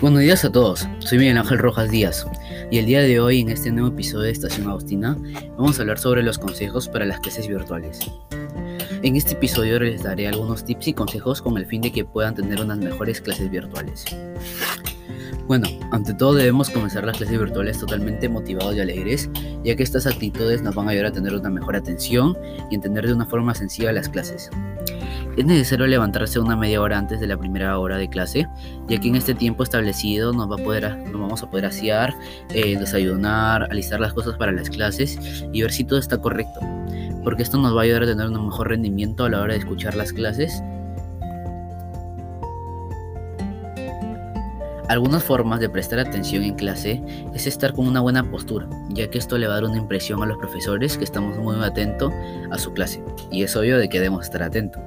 Buenos días a todos, soy Miguel Ángel Rojas Díaz y el día de hoy en este nuevo episodio de Estación Agustina vamos a hablar sobre los consejos para las clases virtuales. En este episodio les daré algunos tips y consejos con el fin de que puedan tener unas mejores clases virtuales. Bueno, ante todo debemos comenzar las clases virtuales totalmente motivados y alegres, ya que estas actitudes nos van a ayudar a tener una mejor atención y entender de una forma sencilla las clases. Es necesario levantarse una media hora antes de la primera hora de clase, ya que en este tiempo establecido nos, va a poder, nos vamos a poder asear, eh, desayunar, alistar las cosas para las clases y ver si todo está correcto, porque esto nos va a ayudar a tener un mejor rendimiento a la hora de escuchar las clases. Algunas formas de prestar atención en clase es estar con una buena postura, ya que esto le va a dar una impresión a los profesores que estamos muy atentos a su clase, y es obvio de que debemos estar atentos.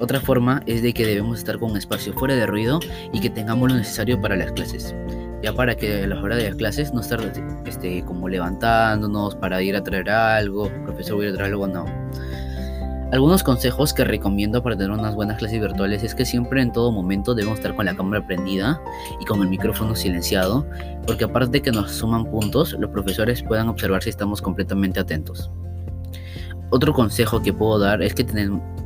Otra forma es de que debemos estar con un espacio fuera de ruido y que tengamos lo necesario para las clases. Ya para que a la hora de las clases no estar este, como levantándonos para ir a traer algo, profesor voy a traer algo, no. Algunos consejos que recomiendo para tener unas buenas clases virtuales es que siempre en todo momento debemos estar con la cámara prendida y con el micrófono silenciado, porque aparte de que nos suman puntos, los profesores puedan observar si estamos completamente atentos. Otro consejo que puedo dar es que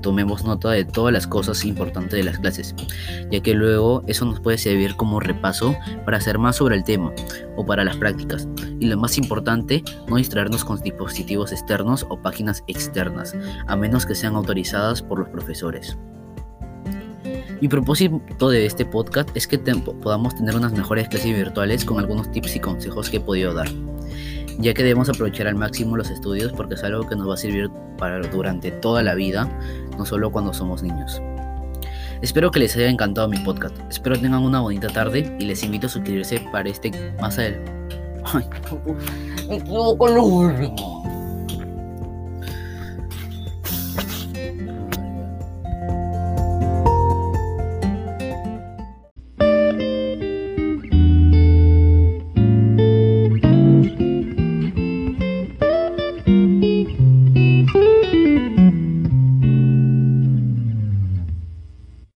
tomemos nota de todas las cosas importantes de las clases, ya que luego eso nos puede servir como repaso para hacer más sobre el tema o para las prácticas. Y lo más importante, no distraernos con dispositivos externos o páginas externas, a menos que sean autorizadas por los profesores. Mi propósito de este podcast es que podamos tener unas mejores clases virtuales con algunos tips y consejos que he podido dar ya que debemos aprovechar al máximo los estudios porque es algo que nos va a servir para durante toda la vida, no solo cuando somos niños. Espero que les haya encantado mi podcast. Espero tengan una bonita tarde y les invito a suscribirse para este más adelante. Ay, me lo último.